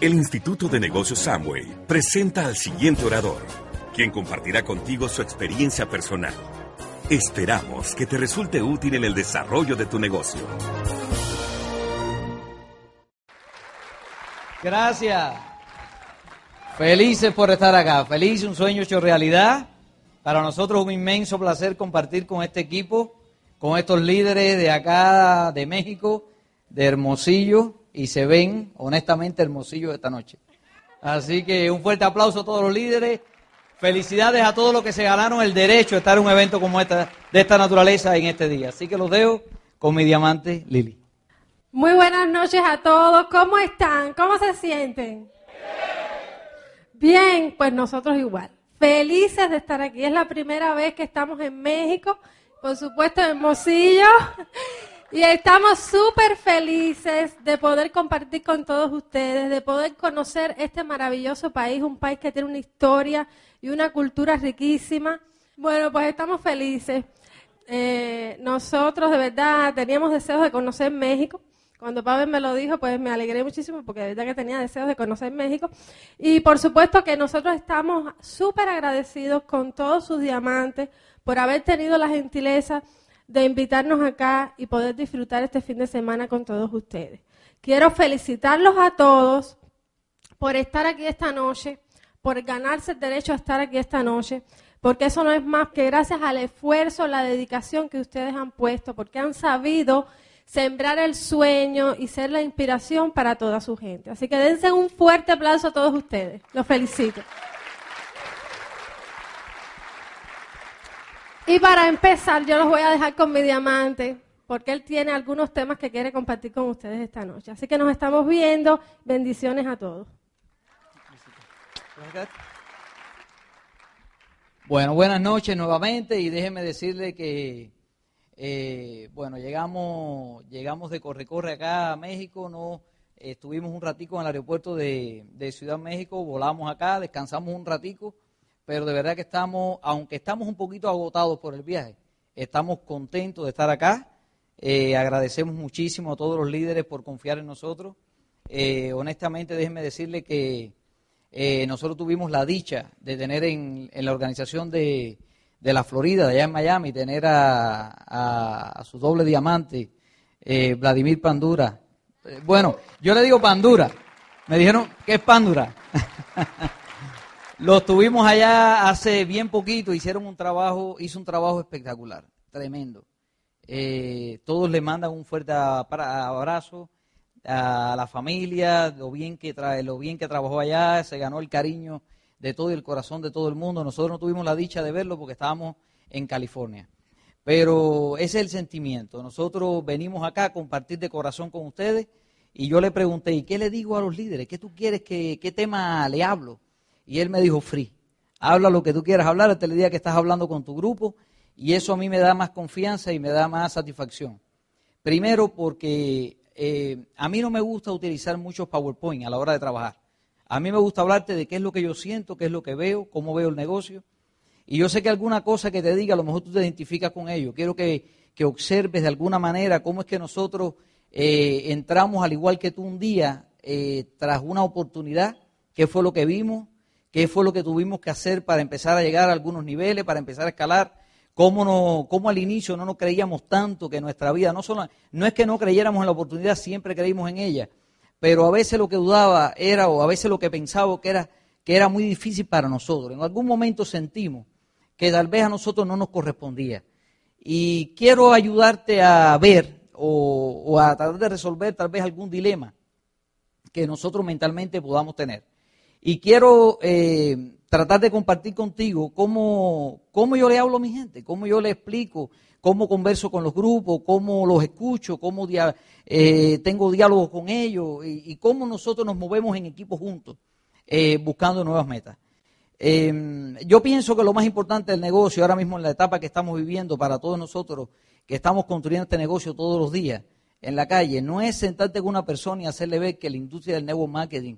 El Instituto de Negocios Samway presenta al siguiente orador, quien compartirá contigo su experiencia personal. Esperamos que te resulte útil en el desarrollo de tu negocio. Gracias. Felices por estar acá. Feliz, un sueño hecho realidad. Para nosotros un inmenso placer compartir con este equipo, con estos líderes de acá, de México, de Hermosillo, y se ven honestamente hermosillos esta noche. Así que un fuerte aplauso a todos los líderes. Felicidades a todos los que se ganaron el derecho de estar en un evento como esta, de esta naturaleza en este día. Así que los dejo con mi diamante Lili. Muy buenas noches a todos. ¿Cómo están? ¿Cómo se sienten? Bien, pues nosotros igual. Felices de estar aquí. Es la primera vez que estamos en México, por supuesto en Hermosillo. Y estamos súper felices de poder compartir con todos ustedes, de poder conocer este maravilloso país, un país que tiene una historia y una cultura riquísima. Bueno, pues estamos felices. Eh, nosotros de verdad teníamos deseos de conocer México. Cuando Pavel me lo dijo, pues me alegré muchísimo porque de verdad que tenía deseos de conocer México. Y por supuesto que nosotros estamos súper agradecidos con todos sus diamantes por haber tenido la gentileza de invitarnos acá y poder disfrutar este fin de semana con todos ustedes. Quiero felicitarlos a todos por estar aquí esta noche, por ganarse el derecho a estar aquí esta noche, porque eso no es más que gracias al esfuerzo, la dedicación que ustedes han puesto, porque han sabido sembrar el sueño y ser la inspiración para toda su gente. Así que dense un fuerte aplauso a todos ustedes. Los felicito. Y para empezar, yo los voy a dejar con mi diamante, porque él tiene algunos temas que quiere compartir con ustedes esta noche. Así que nos estamos viendo. Bendiciones a todos. Bueno, buenas noches nuevamente y déjeme decirle que, eh, bueno, llegamos, llegamos de corre-corre acá a México, no estuvimos un ratico en el aeropuerto de, de Ciudad México, volamos acá, descansamos un ratico pero de verdad que estamos, aunque estamos un poquito agotados por el viaje, estamos contentos de estar acá. Eh, agradecemos muchísimo a todos los líderes por confiar en nosotros. Eh, honestamente, déjenme decirle que eh, nosotros tuvimos la dicha de tener en, la organización de, la Florida, de allá en Miami, tener a, a su doble diamante, Vladimir Pandura. bueno, yo le digo Pandura. Me dijeron que es Pandura. Los tuvimos allá hace bien poquito, hicieron un trabajo, hizo un trabajo espectacular, tremendo. Eh, todos le mandan un fuerte abrazo a la familia, lo bien que trae, lo bien que trabajó allá, se ganó el cariño de todo y el corazón de todo el mundo. Nosotros no tuvimos la dicha de verlo porque estábamos en California. Pero ese es el sentimiento. Nosotros venimos acá a compartir de corazón con ustedes y yo le pregunté, ¿y qué le digo a los líderes? ¿Qué tú quieres que, qué tema le hablo? Y él me dijo, free, habla lo que tú quieras hablar hasta el día que estás hablando con tu grupo y eso a mí me da más confianza y me da más satisfacción. Primero porque eh, a mí no me gusta utilizar mucho PowerPoint a la hora de trabajar. A mí me gusta hablarte de qué es lo que yo siento, qué es lo que veo, cómo veo el negocio. Y yo sé que alguna cosa que te diga, a lo mejor tú te identificas con ello. Quiero que, observes de alguna manera cómo es que nosotros eh, entramos al igual que tú un día eh, tras una oportunidad, qué fue lo que vimos, qué fue lo que tuvimos que hacer para empezar a llegar a algunos niveles, para empezar a escalar, cómo, no, cómo al inicio no nos creíamos tanto que nuestra vida, no, solo, no es que no creyéramos en la oportunidad, siempre creímos en ella, pero a veces lo que dudaba era, o a veces lo que pensaba que era, que era muy difícil para nosotros. En algún momento sentimos que tal vez a nosotros no nos correspondía. Y quiero ayudarte a ver o, o a tratar de resolver tal vez algún dilema que nosotros mentalmente podamos tener. Y quiero eh, tratar de compartir contigo cómo, cómo yo le hablo a mi gente, cómo yo le explico, cómo converso con los grupos, cómo los escucho, cómo eh, tengo diálogo con ellos y, cómo nosotros nos movemos en equipo juntos eh, buscando nuevas metas. Em, yo pienso que lo más importante del negocio, ahora mismo en la etapa que estamos viviendo para todos nosotros, que estamos construyendo este negocio todos los días en la calle, no es sentarte con una persona y hacerle ver que la industria del network marketing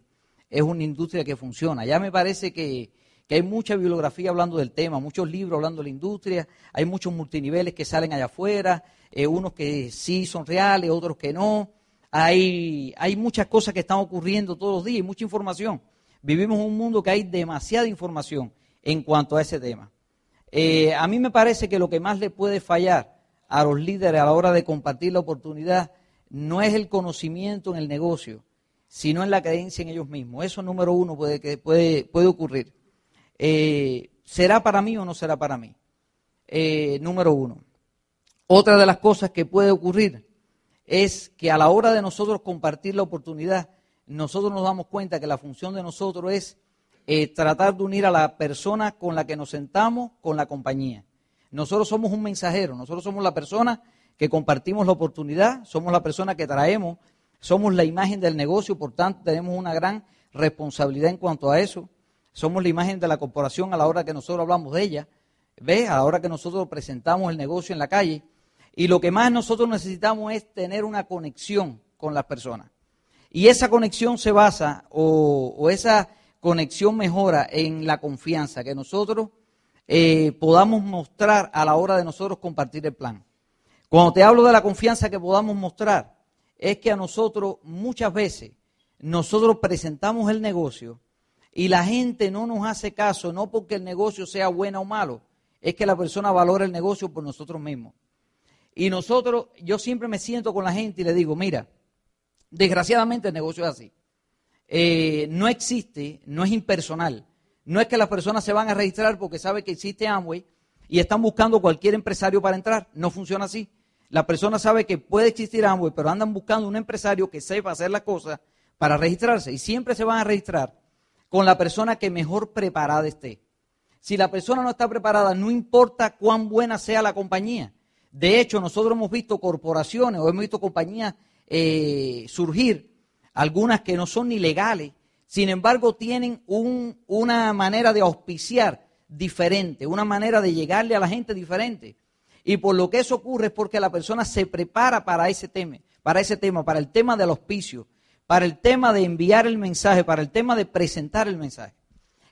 es una industria que funciona. Ya me parece que, hay mucha bibliografía hablando del tema, muchos libros hablando de la industria, hay muchos multiniveles que salen allá afuera, eh, unos que sí son reales, otros que no. Hay, hay muchas cosas que están ocurriendo todos los días y mucha información. Vivimos en un mundo que hay demasiada información en cuanto a ese tema. Eh, a mí me parece que lo que más le puede fallar a los líderes a la hora de compartir la oportunidad no es el conocimiento en el negocio, sino en la creencia en ellos mismos. Eso número uno puede, que puede, puede ocurrir. Eh, ¿Será para mí o no será para mí? Eh, número uno. Otra de las cosas que puede ocurrir es que a la hora de nosotros compartir la oportunidad, nosotros nos damos cuenta que la función de nosotros es eh, tratar de unir a la persona con la que nos sentamos con la compañía. Nosotros somos un mensajero, nosotros somos la persona que compartimos la oportunidad, somos la persona que traemos somos la imagen del negocio, por tanto tenemos una gran responsabilidad en cuanto a eso. Somos la imagen de la corporación a la hora que nosotros hablamos de ella, ¿ves? A la hora que nosotros presentamos el negocio en la calle. Y lo que más nosotros necesitamos es tener una conexión con las personas. Y esa conexión se basa o, esa conexión mejora en la confianza que nosotros eh, podamos mostrar a la hora de nosotros compartir el plan. Cuando te hablo de la confianza que podamos mostrar, es que a nosotros muchas veces nosotros presentamos el negocio y la gente no nos hace caso, no porque el negocio sea bueno o malo, es que la persona valora el negocio por nosotros mismos. Y nosotros, yo siempre me siento con la gente y le digo, mira, desgraciadamente el negocio es así. Eh, no existe, no es impersonal. No es que las personas se van a registrar porque saben que existe Amway y están buscando cualquier empresario para entrar. No funciona así. La persona sabe que puede existir Amway, pero andan buscando un empresario que sepa hacer las cosas para registrarse. Y siempre se van a registrar con la persona que mejor preparada esté. Si la persona no está preparada, no importa cuán buena sea la compañía. De hecho, nosotros hemos visto corporaciones o hemos visto compañías eh, surgir, algunas que no son ni legales, sin embargo tienen una manera de auspiciar diferente, una manera de llegarle a la gente diferente. Y por lo que eso ocurre es porque la persona se prepara para ese tema, para ese tema, para el tema del auspicio, para el tema de enviar el mensaje, para el tema de presentar el mensaje.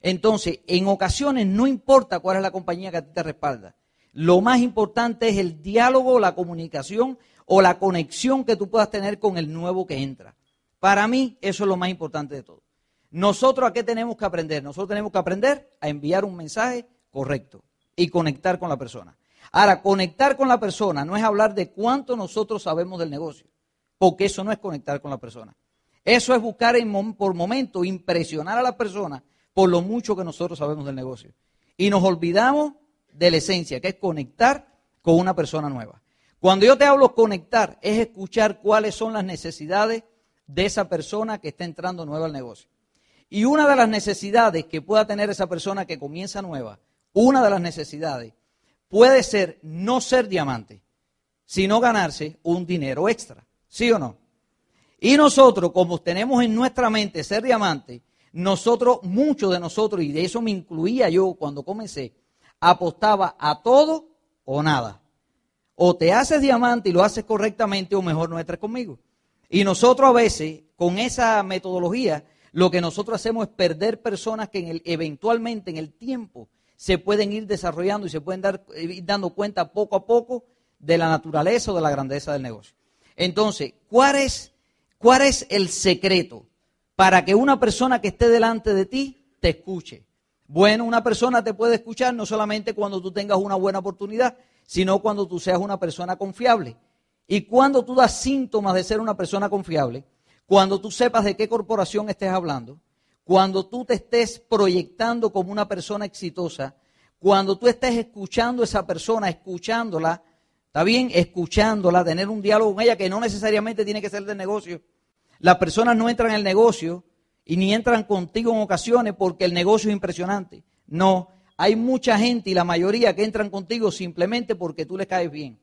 Entonces, en ocasiones no importa cuál es la compañía que a ti te respalda. Lo más importante es el diálogo, la comunicación o la conexión que tú puedas tener con el nuevo que entra. Para mí, eso es lo más importante de todo. Nosotros a qué tenemos que aprender? Nosotros tenemos que aprender a enviar un mensaje correcto y conectar con la persona. Ahora, conectar con la persona no es hablar de cuánto nosotros sabemos del negocio, porque eso no es conectar con la persona. Eso es buscar por momento impresionar a la persona por lo mucho que nosotros sabemos del negocio. Y nos olvidamos de la esencia, que es conectar con una persona nueva. Cuando yo te hablo conectar, es escuchar cuáles son las necesidades de esa persona que está entrando nueva al negocio. Y una de las necesidades que pueda tener esa persona que comienza nueva, una de las necesidades puede ser no ser diamante, sino ganarse un dinero extra. ¿Sí o no? Y nosotros, como tenemos en nuestra mente ser diamante, nosotros, muchos de nosotros, y de eso me incluía yo cuando comencé, apostaba a todo o nada. O te haces diamante y lo haces correctamente o mejor no entres conmigo. Y nosotros a veces, con esa metodología, lo que nosotros hacemos es perder personas que eventualmente en el tiempo se pueden ir desarrollando y se pueden dar, eh, ir dando cuenta poco a poco de la naturaleza o de la grandeza del negocio. Entonces, ¿cuál es, cuál es el secreto para que una persona que esté delante de ti te escuche? Bueno, una persona te puede escuchar no solamente cuando tú tengas una buena oportunidad, sino cuando tú seas una persona confiable. Y cuando tú das síntomas de ser una persona confiable, cuando tú sepas de qué corporación estés hablando, cuando tú te estés proyectando como una persona exitosa, cuando tú estés escuchando a esa persona, escuchándola, ¿está bien? Escuchándola, tener un diálogo con ella que no necesariamente tiene que ser de negocio. Las personas no entran en el negocio y ni entran contigo en ocasiones porque el negocio es impresionante. No, hay mucha gente y la mayoría que entran contigo simplemente porque tú les caes bien.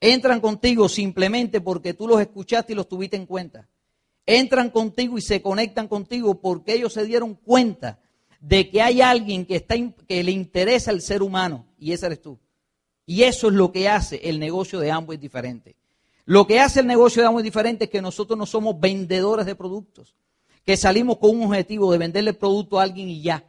Entran contigo simplemente porque tú los escuchaste y los tuviste en cuenta. Entran contigo y se conectan contigo porque ellos se dieron cuenta de que hay alguien que, está, que le interesa el ser humano y ese eres tú. Y eso es lo que hace el negocio de ambos diferente. Lo que hace el negocio de ambos diferente es que nosotros no somos vendedores de productos que salimos con un objetivo de venderle el producto a alguien y ya,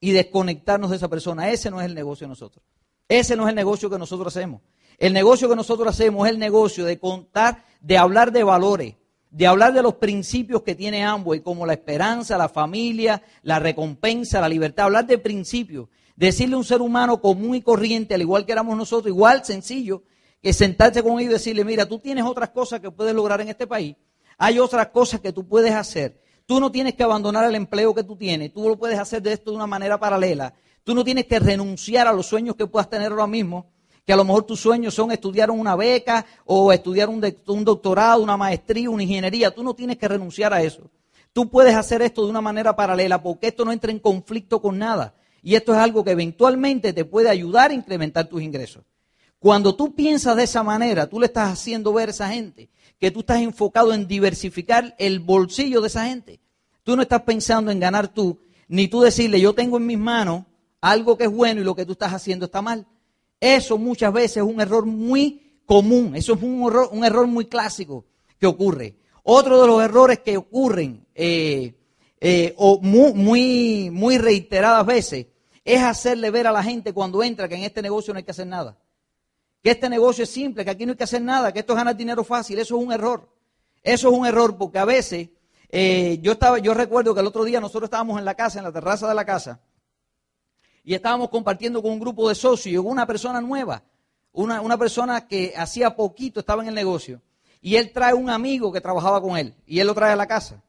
y desconectarnos de esa persona. Ese no es el negocio de nosotros. Ese no es el negocio que nosotros hacemos. El negocio que nosotros hacemos es el negocio de contar, de hablar de valores, de hablar de los principios que tiene y como la esperanza, la familia, la recompensa, la libertad, hablar de principios. Decirle a un ser humano común y corriente, al igual que éramos nosotros, igual sencillo, que sentarse con ellos y decirle, mira, tú tienes otras cosas que puedes lograr en este país, hay otras cosas que tú puedes hacer Tú no tienes que abandonar el empleo que tú tienes, tú lo puedes hacer de esto de una manera paralela. Tú no tienes que renunciar a los sueños que puedas tener ahora mismo, que a lo mejor tus sueños son estudiar una beca o estudiar un, un doctorado, una maestría, una ingeniería. Tú no tienes que renunciar a eso. Tú puedes hacer esto de una manera paralela porque esto no entra en conflicto con nada. Y esto es algo que eventualmente te puede ayudar a incrementar tus ingresos. Cuando tú piensas de esa manera, tú le estás haciendo ver a esa gente que tú estás enfocado en diversificar el bolsillo de esa gente. Tú no estás pensando en ganar tú, ni tú decirle, yo tengo en mis manos algo que es bueno y lo que tú estás haciendo está mal. Eso muchas veces es un error muy común, eso es un error, un error muy clásico que ocurre. Otro de los errores que ocurren eh, eh, o muy, muy, muy reiteradas veces es hacerle ver a la gente cuando entra que en este negocio no hay que hacer nada que este negocio es simple, que aquí no hay que hacer nada, que esto es ganar dinero fácil. Eso es un error. Eso es un error porque a veces eh, yo, estaba, yo recuerdo que el otro día nosotros estábamos en la casa, en la terraza de la casa, y estábamos compartiendo con un grupo de socios, y una persona nueva, una, una persona que hacía poquito estaba en el negocio, y él trae un amigo que trabajaba con él, y él lo trae a la casa.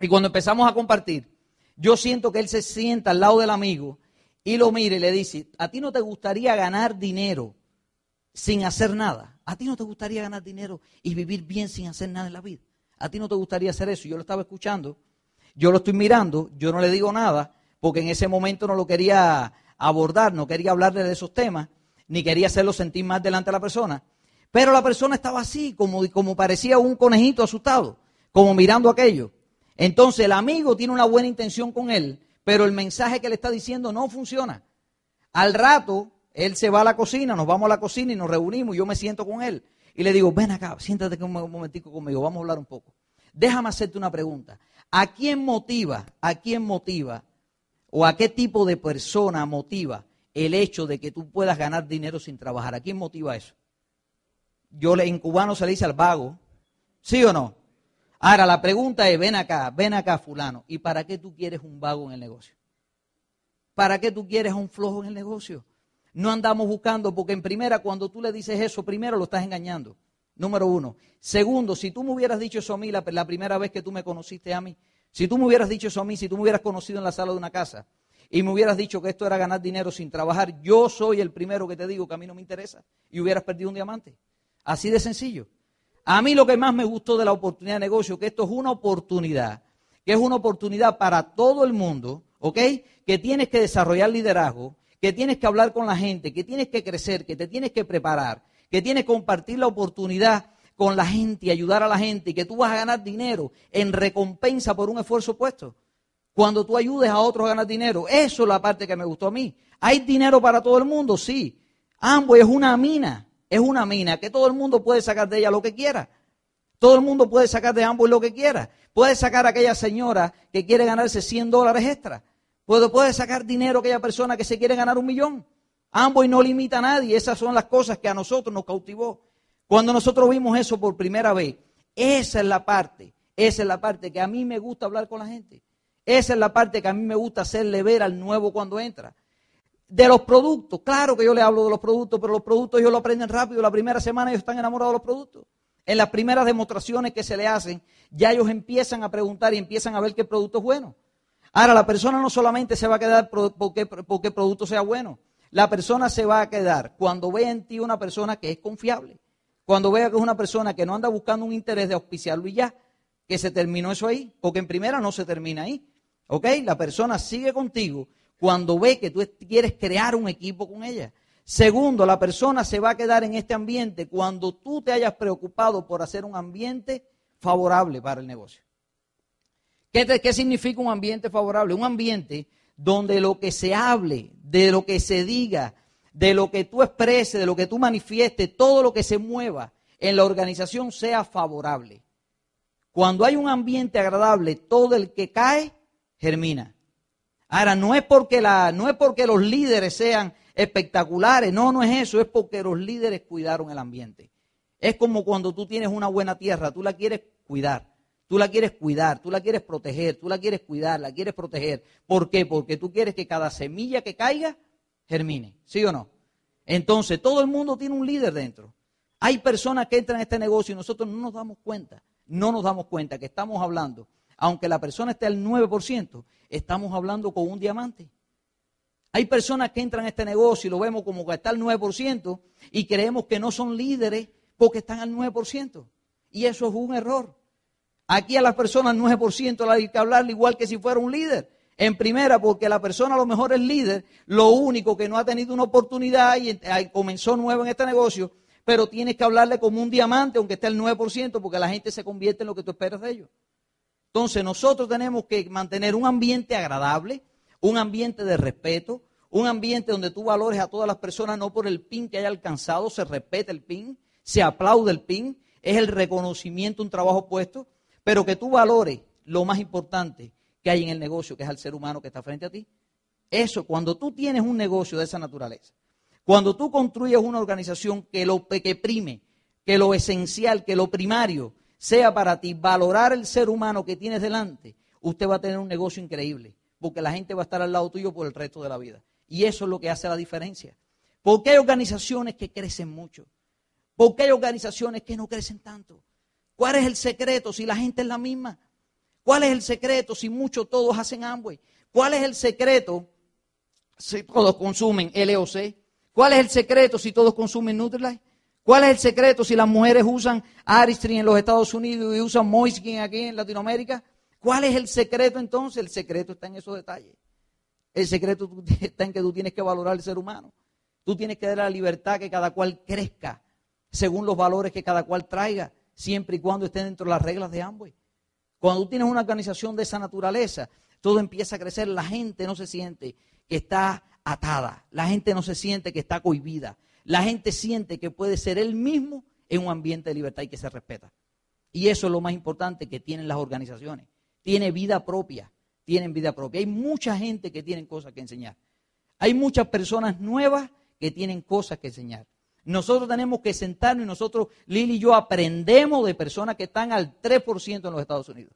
Y cuando empezamos a compartir, yo siento que él se sienta al lado del amigo y lo mire y le dice, ¿a ti no te gustaría ganar dinero sin hacer nada. ¿A ti no te gustaría ganar dinero y vivir bien sin hacer nada en la vida? ¿A ti no te gustaría hacer eso? Yo lo estaba escuchando, yo lo estoy mirando, yo no le digo nada, porque en ese momento no lo quería abordar, no quería hablarle de esos temas, ni quería hacerlo sentir más delante de la persona. Pero la persona estaba así, como, como parecía un conejito asustado, como mirando aquello. Entonces el amigo tiene una buena intención con él, pero el mensaje que le está diciendo no funciona. Al rato, él se va a la cocina, nos vamos a la cocina y nos reunimos, y yo me siento con él. Y le digo, ven acá, siéntate un momentico conmigo, vamos a hablar un poco. Déjame hacerte una pregunta. ¿A quién motiva, a quién motiva, o a qué tipo de persona motiva el hecho de que tú puedas ganar dinero sin trabajar? ¿A quién motiva eso? Yo en cubano se le dice al vago, ¿sí o no? Ahora la pregunta es, ven acá, ven acá fulano, ¿y para qué tú quieres un vago en el negocio? ¿Para qué tú quieres un flojo en el negocio? no andamos buscando, porque en primera, cuando tú le dices eso, primero lo estás engañando. Número uno. Segundo, si tú me hubieras dicho eso a mí la, primera vez que tú me conociste a mí, si tú me hubieras dicho eso a mí, si tú me hubieras conocido en la sala de una casa y me hubieras dicho que esto era ganar dinero sin trabajar, yo soy el primero que te digo que a mí no me interesa y hubieras perdido un diamante. Así de sencillo. A mí lo que más me gustó de la oportunidad de negocio, que esto es una oportunidad, que es una oportunidad para todo el mundo, ¿ok? Que tienes que desarrollar liderazgo, que tienes que hablar con la gente, que tienes que crecer, que te tienes que preparar, que tienes que compartir la oportunidad con la gente y ayudar a la gente y que tú vas a ganar dinero en recompensa por un esfuerzo puesto. Cuando tú ayudes a otros a ganar dinero, eso es la parte que me gustó a mí. ¿Hay dinero para todo el mundo? Sí. Ambos es una mina, es una mina que todo el mundo puede sacar de ella lo que quiera. Todo el mundo puede sacar de ambos lo que quiera. Puede sacar a aquella señora que quiere ganarse 100 dólares extra. Puede, puede sacar dinero aquella persona que se quiere ganar un millón. Ambos y no limita a nadie. Esas son las cosas que a nosotros nos cautivó. Cuando nosotros vimos eso por primera vez, esa es la parte, esa es la parte que a mí me gusta hablar con la gente. Esa es la parte que a mí me gusta hacerle ver al nuevo cuando entra. De los productos, claro que yo le hablo de los productos, pero los productos ellos lo aprenden rápido. La primera semana ellos están enamorados de los productos. En las primeras demostraciones que se le hacen, ya ellos empiezan a preguntar y empiezan a ver qué producto es bueno. Ahora, la persona no solamente se va a quedar porque, porque el producto sea bueno, la persona se va a quedar cuando vea en ti una persona que es confiable, cuando vea que es una persona que no anda buscando un interés de auspiciarlo y ya, que se terminó eso ahí, porque en primera no se termina ahí. ¿Ok? La persona sigue contigo cuando ve que tú quieres crear un equipo con ella. Segundo, la persona se va a quedar en este ambiente cuando tú te hayas preocupado por hacer un ambiente favorable para el negocio. ¿Qué, ¿Qué, significa un ambiente favorable? Un ambiente donde lo que se hable, de lo que se diga, de lo que tú expreses, de lo que tú manifiestes, todo lo que se mueva en la organización sea favorable. Cuando hay un ambiente agradable, todo el que cae germina. Ahora, no es porque, la, no es porque los líderes sean espectaculares, no, no es eso, es porque los líderes cuidaron el ambiente. Es como cuando tú tienes una buena tierra, tú la quieres cuidar, tú la quieres cuidar, tú la quieres proteger, tú la quieres cuidar, la quieres proteger. ¿Por qué? Porque tú quieres que cada semilla que caiga germine, ¿sí o no? Entonces, todo el mundo tiene un líder dentro. Hay personas que entran a este negocio y nosotros no nos damos cuenta, no nos damos cuenta que estamos hablando, aunque la persona esté al 9%, estamos hablando con un diamante. Hay personas que entran a este negocio y lo vemos como que está al 9% y creemos que no son líderes porque están al 9%. Y eso es un error. Aquí a las personas al 9% hay que hablarle igual que si fuera un líder. En primera, porque la persona a lo mejor es líder, lo único que no ha tenido una oportunidad y comenzó nuevo en este negocio, pero tienes que hablarle como un diamante, aunque esté al 9%, porque la gente se convierte en lo que tú esperas de ellos. Entonces nosotros tenemos que mantener un ambiente agradable, un ambiente de respeto, un ambiente donde tú valores a todas las personas no por el PIN que haya alcanzado, se respeta el PIN, se aplaude el PIN, es el reconocimiento, un trabajo puesto, pero que tú valores lo más importante que hay en el negocio, que es al ser humano que está frente a ti. Eso, cuando tú tienes un negocio de esa naturaleza, cuando tú construyes una organización que lo que prime, que lo esencial, que lo primario sea para ti valorar el ser humano que tienes delante, usted va a tener un negocio increíble, porque la gente va a estar al lado tuyo por el resto de la vida. Y eso es lo que hace la diferencia. Porque hay organizaciones que crecen mucho. Porque hay organizaciones que no crecen tanto. ¿Cuál es el secreto si la gente es la misma? ¿Cuál es el secreto si muchos todos hacen Amway? ¿Cuál es el secreto si todos consumen LOC? ¿Cuál es el secreto si todos consumen Nutrilite? ¿Cuál es el secreto si las mujeres usan Aristrin en los Estados Unidos y usan Moiskin aquí en Latinoamérica? ¿Cuál es el secreto entonces? El secreto está en esos detalles. El secreto está en que tú tienes que valorar al ser humano. Tú tienes que dar la libertad que cada cual crezca según los valores que cada cual traiga, siempre y cuando esté dentro de las reglas de ambos. Cuando tú tienes una organización de esa naturaleza, todo empieza a crecer, la gente no se siente que está atada, la gente no se siente que está cohibida, la gente siente que puede ser él mismo en un ambiente de libertad y que se respeta. Y eso es lo más importante que tienen las organizaciones. Tiene vida propia tienen vida propia. Hay mucha gente que tiene cosas que enseñar. Hay muchas personas nuevas que tienen cosas que enseñar. Nosotros tenemos que sentarnos y nosotros, Lili y yo, aprendemos de personas que están al 3% en los Estados Unidos,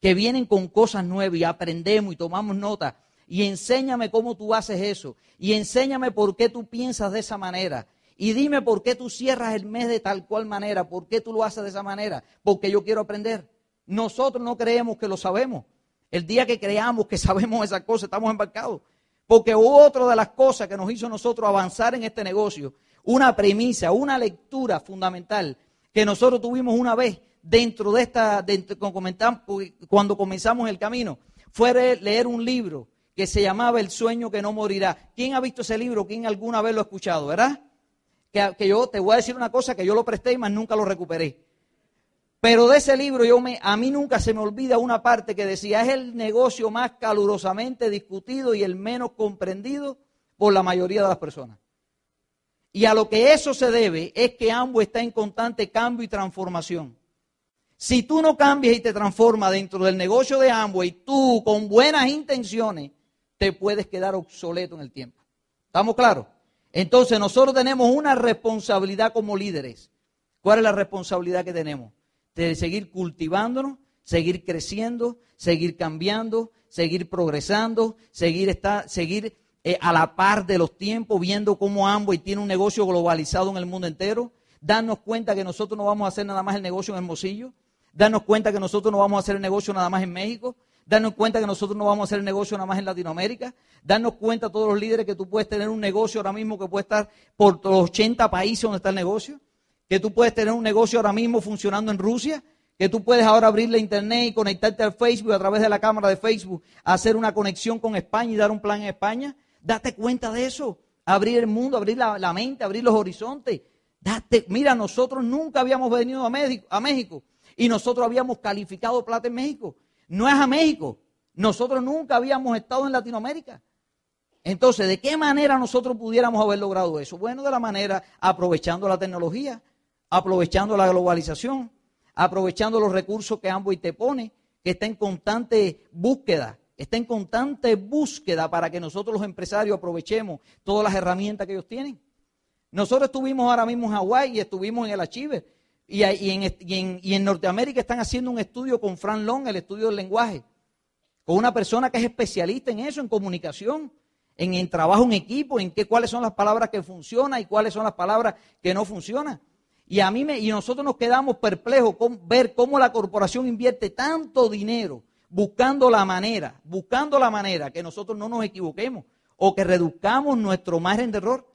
que vienen con cosas nuevas y aprendemos y tomamos nota. Y enséñame cómo tú haces eso. Y enséñame por qué tú piensas de esa manera. Y dime por qué tú cierras el mes de tal cual manera. ¿Por qué tú lo haces de esa manera? Porque yo quiero aprender. Nosotros no creemos que lo sabemos. El día que creamos que sabemos esas cosas, estamos embarcados. Porque otra de las cosas que nos hizo nosotros avanzar en este negocio, una premisa, una lectura fundamental que nosotros tuvimos una vez dentro de esta, cuando comenzamos el camino, fue leer un libro que se llamaba El sueño que no morirá. ¿Quién ha visto ese libro? ¿Quién alguna vez lo ha escuchado? ¿Verdad? Que, que yo te voy a decir una cosa que yo lo presté y más nunca lo recuperé. Pero de ese libro yo me, a mí nunca se me olvida una parte que decía, es el negocio más calurosamente discutido y el menos comprendido por la mayoría de las personas. Y a lo que eso se debe es que ambos está en constante cambio y transformación. Si tú no cambias y te transformas dentro del negocio de y tú con buenas intenciones te puedes quedar obsoleto en el tiempo. ¿Estamos claros? Entonces nosotros tenemos una responsabilidad como líderes. ¿Cuál es la responsabilidad que tenemos? de seguir cultivándonos, seguir creciendo, seguir cambiando, seguir progresando, seguir, seguir eh, a la par de los tiempos, viendo cómo y tiene un negocio globalizado en el mundo entero, darnos cuenta que nosotros no vamos a hacer nada más el negocio en Hermosillo, darnos cuenta que nosotros no vamos a hacer el negocio nada más en México, darnos cuenta que nosotros no vamos a hacer el negocio nada más en Latinoamérica, darnos cuenta todos los líderes que tú puedes tener un negocio ahora mismo que puede estar por los 80 países donde está el negocio que tú puedes tener un negocio ahora mismo funcionando en Rusia, que tú puedes ahora abrir la internet y conectarte al Facebook a través de la cámara de Facebook, hacer una conexión con España y dar un plan en España. Date cuenta de eso. Abrir el mundo, abrir la, mente, abrir los horizontes. Date, mira, nosotros nunca habíamos venido a México, y nosotros habíamos calificado plata en México. No es a México. Nosotros nunca habíamos estado en Latinoamérica. Entonces, ¿de qué manera nosotros pudiéramos haber logrado eso? Bueno, de la manera aprovechando la tecnología, aprovechando la globalización, aprovechando los recursos que Amway te pone, que está en constante búsqueda, está en constante búsqueda para que nosotros los empresarios aprovechemos todas las herramientas que ellos tienen. Nosotros estuvimos ahora mismo en Hawái y estuvimos en el Achieve. Y, en, y en Norteamérica están haciendo un estudio con Fran Long, el estudio del lenguaje, con una persona que es especialista en eso, en comunicación en el trabajo en equipo, en qué, cuáles son las palabras que funcionan y cuáles son las palabras que no funcionan. Y a mí me, y nosotros nos quedamos perplejos con ver cómo la corporación invierte tanto dinero buscando la manera, buscando la manera que nosotros no nos equivoquemos o que reduzcamos nuestro margen de error.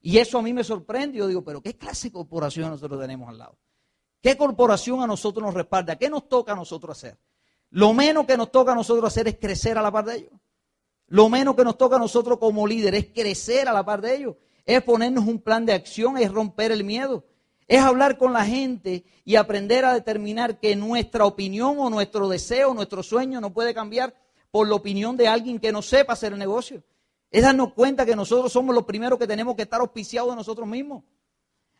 Y eso a mí me sorprende. Yo digo, pero ¿qué clase de corporación nosotros tenemos al lado? ¿Qué corporación a nosotros nos respalda? ¿Qué nos toca a nosotros hacer? Lo menos que nos toca a nosotros hacer es crecer a la par de ellos. Lo menos que nos toca a nosotros como líderes es crecer a la par de ellos, es ponernos un plan de acción, es romper el miedo, es hablar con la gente y aprender a determinar que nuestra opinión o nuestro deseo, nuestro sueño no puede cambiar por la opinión de alguien que no sepa hacer el negocio. Es darnos cuenta que nosotros somos los primeros que tenemos que estar auspiciados de nosotros mismos.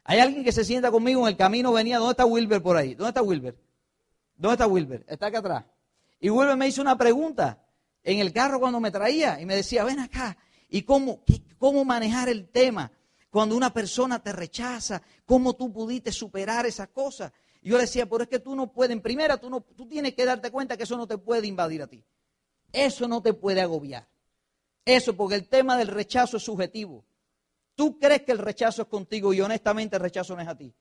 Hay alguien que se sienta conmigo en el camino, venía, ¿dónde está Wilber por ahí? ¿Dónde está Wilber? ¿Dónde está Wilber? Está acá atrás. Y Wilber me hizo una pregunta en el carro cuando me traía y me decía, ven acá, ¿y cómo, cómo manejar el tema? Cuando una persona te rechaza, ¿cómo tú pudiste superar esa cosa? Y yo le decía, pero es que tú no puedes, en primera, tú, no, tú tienes que darte cuenta que eso no te puede invadir a ti. Eso no te puede agobiar. Eso, porque el tema del rechazo es subjetivo. Tú crees que el rechazo es contigo y honestamente el rechazo no es a ti.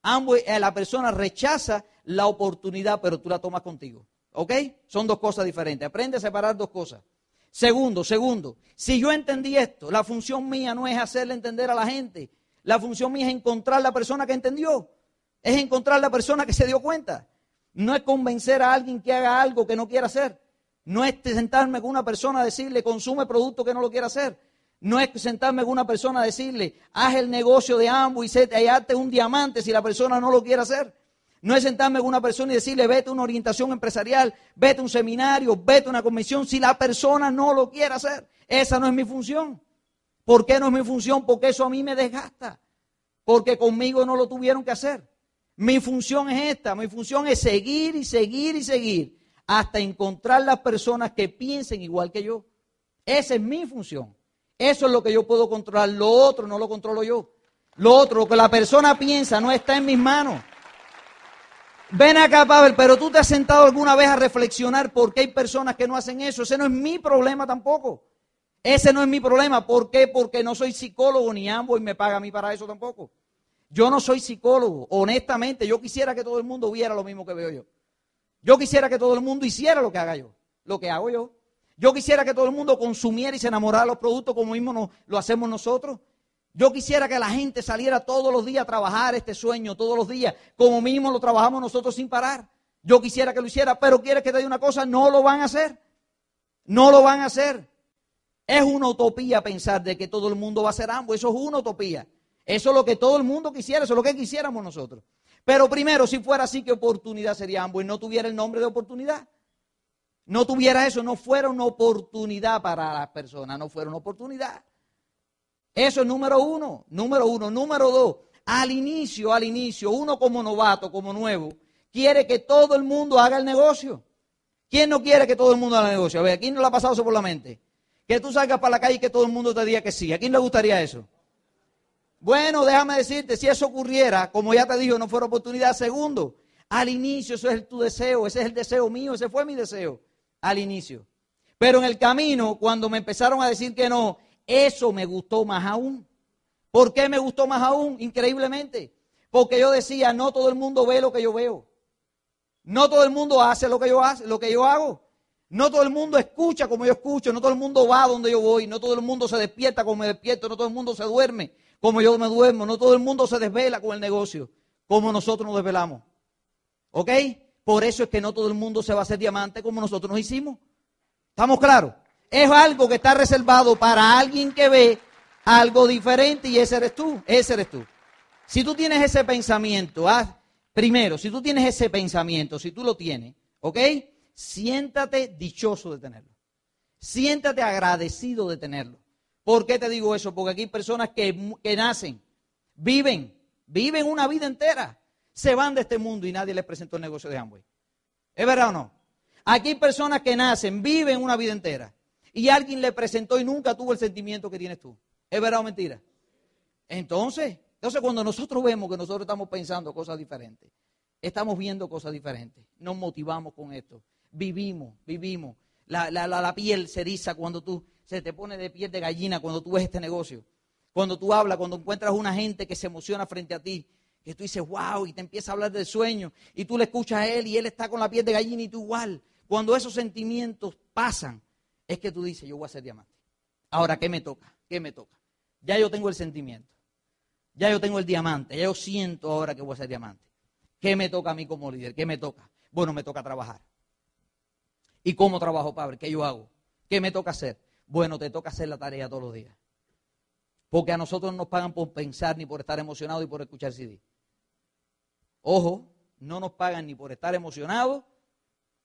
Ambos, eh, la persona rechaza la oportunidad, pero tú la tomas contigo. ¿Ok? Son dos cosas diferentes. Aprende a separar dos cosas. Segundo, segundo, si yo entendí esto, la función mía no es hacerle entender a la gente. La función mía es encontrar la persona que entendió. Es encontrar la persona que se dio cuenta. No es convencer a alguien que haga algo que no quiera hacer. No es sentarme con una persona a decirle consume producto que no lo quiera hacer. No es sentarme con una persona a decirle haz el negocio de ambos y, se, hazte un diamante si la persona no lo quiere hacer. No es sentarme con una persona y decirle, vete a una orientación empresarial, vete a un seminario, vete a una convención, si la persona no lo quiere hacer. Esa no es mi función. ¿Por qué no es mi función? Porque eso a mí me desgasta. Porque conmigo no lo tuvieron que hacer. Mi función es esta, mi función es seguir y seguir y seguir hasta encontrar las personas que piensen igual que yo. Esa es mi función. Eso es lo que yo puedo controlar. Lo otro no lo controlo yo. Lo otro, lo que la persona piensa, no está en mis manos. Ven acá, Pavel, pero tú te has sentado alguna vez a reflexionar por qué hay personas que no hacen eso. Ese no es mi problema tampoco. Ese no es mi problema. ¿Por qué? Porque no soy psicólogo ni ambos y me paga a mí para eso tampoco. Yo no soy psicólogo. Honestamente, yo quisiera que todo el mundo viera lo mismo que veo yo. Yo quisiera que todo el mundo hiciera lo que haga yo, lo que hago yo. Yo quisiera que todo el mundo consumiera y se enamorara de los productos como mismo lo hacemos nosotros. Yo quisiera que la gente saliera todos los días a trabajar este sueño, todos los días, como mínimo lo trabajamos nosotros sin parar. Yo quisiera que lo hiciera, pero quieres que te diga una cosa, no lo van a hacer. No lo van a hacer. Es una utopía pensar de que todo el mundo va a hacer ambos. Eso es una utopía. Eso es lo que todo el mundo quisiera, eso es lo que quisiéramos nosotros. Pero primero, si fuera así, ¿qué oportunidad sería ambos? Y no tuviera el nombre de oportunidad. No tuviera eso, no fuera una oportunidad para las personas, no fuera una oportunidad. Eso es número uno, número uno. Número dos, al inicio, al inicio, uno como novato, como nuevo, quiere que todo el mundo haga el negocio. ¿Quién no quiere que todo el mundo haga el negocio? A ver, ¿a quién no le ha pasado eso por la mente? Que tú salgas para la calle y que todo el mundo te diga que sí. ¿A quién le gustaría eso? Bueno, déjame decirte, si eso ocurriera, como ya te digo, no fuera oportunidad. Segundo, al inicio, eso es tu deseo, ese es el deseo mío, ese fue mi deseo, al inicio. Pero en el camino, cuando me empezaron a decir que no, eso me gustó más aún. ¿Por qué me gustó más aún? Increíblemente. Porque yo decía, no todo el mundo ve lo que yo veo. No todo el mundo hace lo que yo hace, lo que yo hago. No todo el mundo escucha como yo escucho, no todo el mundo va donde yo voy, no todo el mundo se despierta como me despierto, no todo el mundo se duerme como yo me duermo, no todo el mundo se desvela con el negocio, como nosotros nos desvelamos. ¿Ok? Por eso es que no todo el mundo se va a hacer diamante como nosotros nos hicimos. ¿Estamos claros? Es algo que está reservado para alguien que ve algo diferente y ese eres tú, ese eres tú. Si tú tienes ese pensamiento, haz, primero, si tú tienes ese pensamiento, si tú lo tienes, ¿ok? Siéntate dichoso de tenerlo. Siéntate agradecido de tenerlo. ¿Por qué te digo eso? Porque aquí hay personas que, que nacen, viven, viven una vida entera, se van de este mundo y nadie les presentó el negocio de Amway. ¿Es verdad o no? Aquí hay personas que nacen, viven una vida entera y alguien le presentó y nunca tuvo el sentimiento que tienes tú. ¿Es verdad o mentira? Entonces, entonces cuando nosotros vemos que nosotros estamos pensando cosas diferentes, estamos viendo cosas diferentes, nos motivamos con esto, vivimos, vivimos. La, la, la, piel se eriza cuando tú, se te pone de piel de gallina cuando tú ves este negocio. Cuando tú hablas, cuando encuentras una gente que se emociona frente a ti, que tú dices, wow, y te empieza a hablar del sueño, y tú le escuchas a él y él está con la piel de gallina y tú igual. Cuando esos sentimientos pasan, es que tú dices, yo voy a ser diamante. Ahora, ¿qué me toca? ¿Qué me toca? Ya yo tengo el sentimiento. Ya yo tengo el diamante, ya yo siento ahora que voy a ser diamante. ¿Qué me toca a mí como líder? ¿Qué me toca? Bueno, me toca trabajar. ¿Y cómo trabajo, padre? ¿Qué yo hago? ¿Qué me toca hacer? Bueno, te toca hacer la tarea todos los días. Porque a nosotros no nos pagan por pensar ni por estar emocionados y por escuchar CD. Ojo, no nos pagan ni por estar emocionados,